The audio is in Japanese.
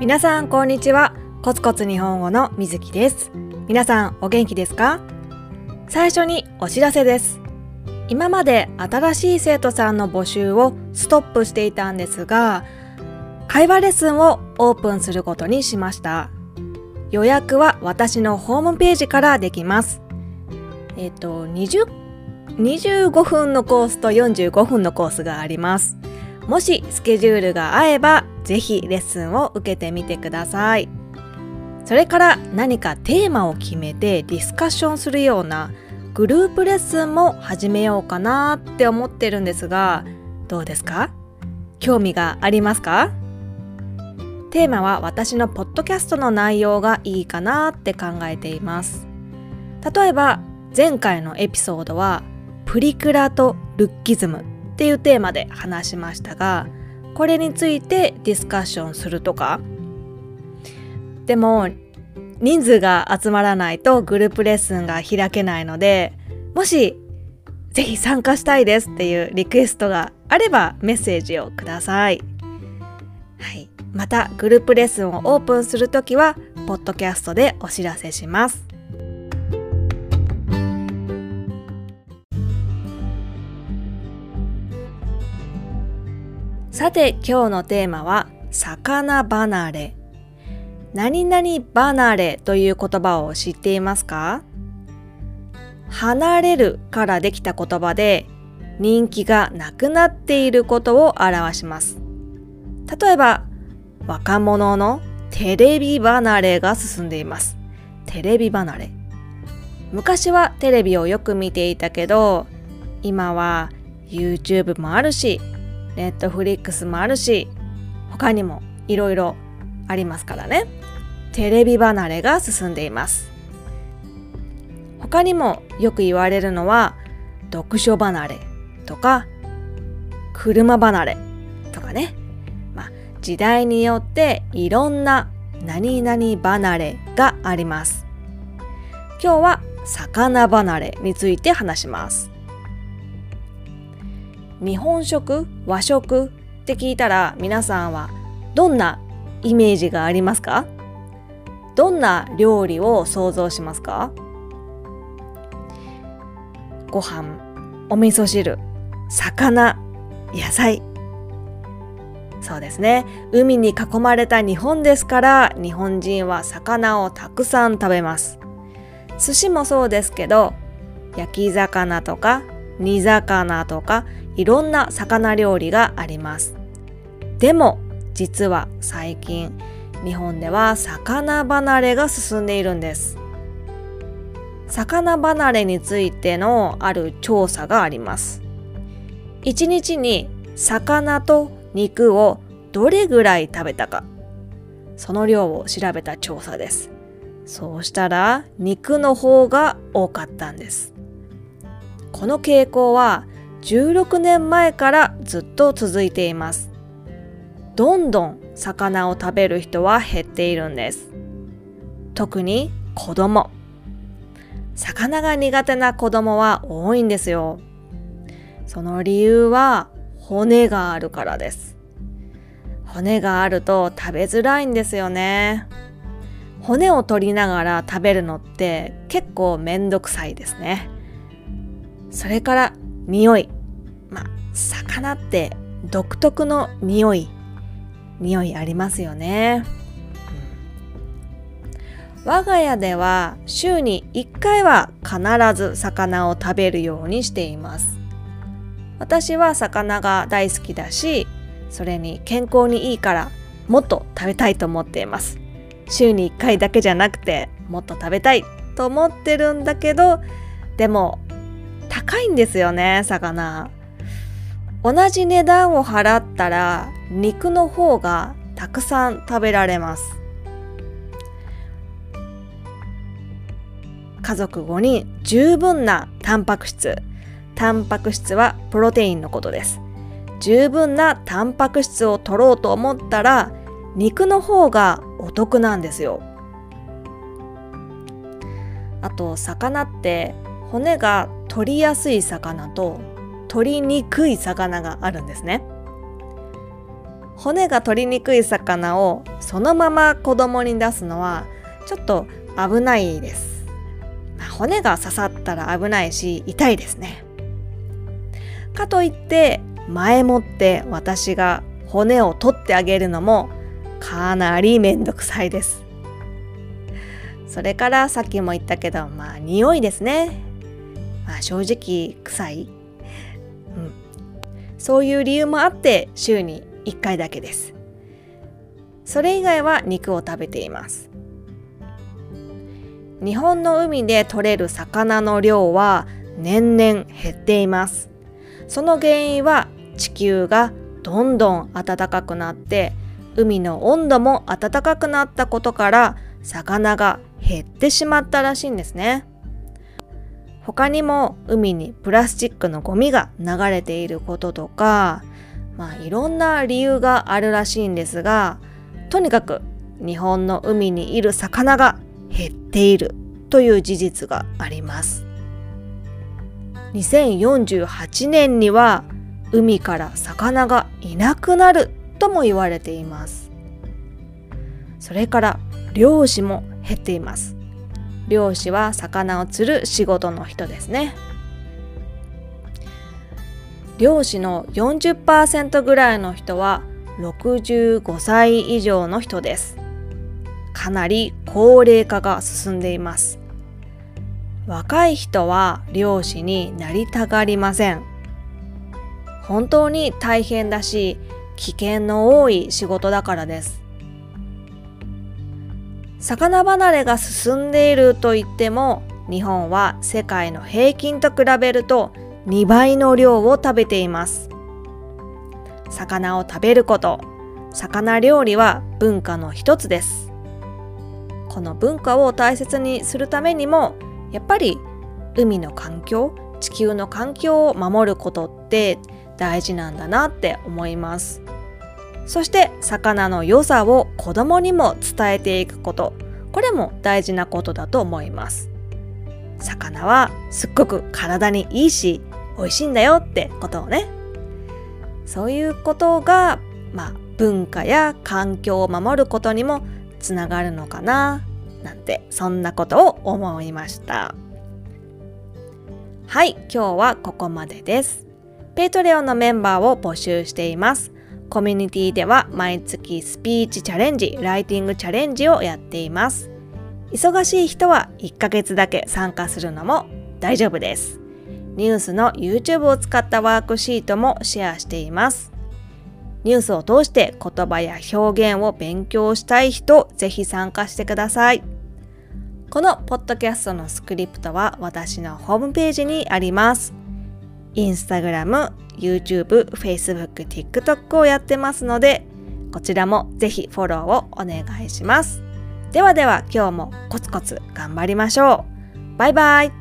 皆さんこんにちは。コツコツ日本語のみずきです。皆さんお元気ですか？最初にお知らせです。今まで新しい生徒さんの募集をストップしていたんですが会話レッスンをオープンすることにしました。予約は私のホームページからできます。えっ、と20 25分のコースと45分のコースがあります。もしスケジュールが合えばぜひレッスンを受けてみてください。それから何かテーマを決めてディスカッションするようなグループレッスンも始めようかなって思ってるんですがどうですか？興味がありますか？テーマは私のポッドキャストの内容がいいかなって考えています。例えば前回のエピソードはプリクラとルッキズムっていうテーマで話しましたがこれについてディスカッションするとかでも人数が集まらないとグループレッスンが開けないのでもしぜひ参加したいですっていうリクエストがあればメッセージをください。はい、またグループレッスンをオープンするときはポッドキャストでお知らせします。さて今日のテーマは魚離れ。何々離れという言葉を知っていますか？離れるからできた言葉で人気がなくなっていることを表します。例えば若者のテレビ離れが進んでいます。テレビ離れ。昔はテレビをよく見ていたけど今は YouTube もあるしネットフリックスもあるし他にもいろいろありますからね。テレビ離れが進んでいます。他にもよく言われるのは読書離れとか車離れとかね、まあ、時代によっていろんな何々離れがあります。今日は魚離れについて話します。日本食和食って聞いたら皆さんはどんなイメージがありますか？どんな料理を想像しますか？ご飯お味噌汁魚野菜。そうですね。海に囲まれた日本ですから日本人は魚をたくさん食べます。寿司もそうですけど焼き魚とか煮魚とかいろんな魚料理があります。でも実は最近日本では魚離れが進んでいるんです。魚離れについてのある調査があります。1日に魚と肉をどれぐらい食べたか。その量を調べた調査です。そうしたら肉の方が多かったんです。この傾向は16年前からずっと続いています。どんどん魚を食べる人は減っているんです。特に子供。魚が苦手な子供は多いんですよ。その理由は骨があるからです。骨があると食べづらいんですよね。骨を取りながら食べるのって結構めんどくさいですね。それから匂い。まあ魚って独特の匂い。匂いありますよね、我が家では週に1回は必ず魚を食べるようにしています。私は魚が大好きだしそれに健康にいいからもっと食べたいと思っています。週に1回だけじゃなくてもっと食べたいと思ってるんだけどでも高いんですよね魚。同じ値段を払ったら肉の方がたくさん食べられます。家族5人十分なタンパク質。タンパク質はプロテインのことです。十分なタンパク質を取ろうと思ったら肉の方がお得なんですよ。あと魚って骨が取りやすい魚と取りにくい魚があるんですね骨が取りにくい魚をそのまま子供に出すのはちょっと危ないです。ま骨が刺さったら危ないし痛いですね。かといって前もって私が骨を取ってあげるのもかなりめんどくさいです。それからさっきも言ったけどまあ匂いですね。まあ、正直臭い、うん、そういう理由もあって週に1回だけです。それ以外は肉を食べています。日本の海で取れる魚の量は年々減っています。その原因は地球がどんどん暖かくなって海の温度も暖かくなったことから魚が減ってしまったらしいんですね。他にも海にプラスチックのゴミが流れていることとか、まあいろんな理由があるらしいんですが、とにかく日本の海にいる魚が減っているという事実があります。2048年には海から魚がいなくなるとも言われています。それから漁師も減っています。漁師は魚を釣る仕事の人ですね。漁師の40%ぐらいの人は65歳以上の人です。かなり高齢化が進んでいます。若い人は漁師になりたがりません。本当に大変だし、危険の多い仕事だからです。魚離れが進んでいると言っても、日本は世界の平均と比べると2倍の量を食べています。魚を食べること、魚料理は文化の一つです。この文化を大切にするためにもやっぱり海の環境地球の環境を守ることって大事なんだなって思いますそして魚の良さを子供にも伝えていくこと。これも大事なことだと思います。魚はすっごく体にいいし美味しいんだよってことをね。そういうことがまあ文化や環境を守ることにもつながるのかななんてそんなことを思いました。はい今日はここまでです。 Patreon のメンバーを募集しています。コミュニティでは毎月スピーチチャレンジライティングチャレンジをやっています忙しい人は1ヶ月だけ参加するのも大丈夫ですニュースの YouTube を使ったワークシートもシェアしていますニュースを通して言葉や表現を勉強したい人、ぜひ参加してください。このポッドキャストのスクリプトは私のホームページにあります。インスタグラム、YouTube、Facebook、TikTok をやってますので、こちらもぜひフォローをお願いします。ではでは今日もコツコツ頑張りましょう。バイバイ。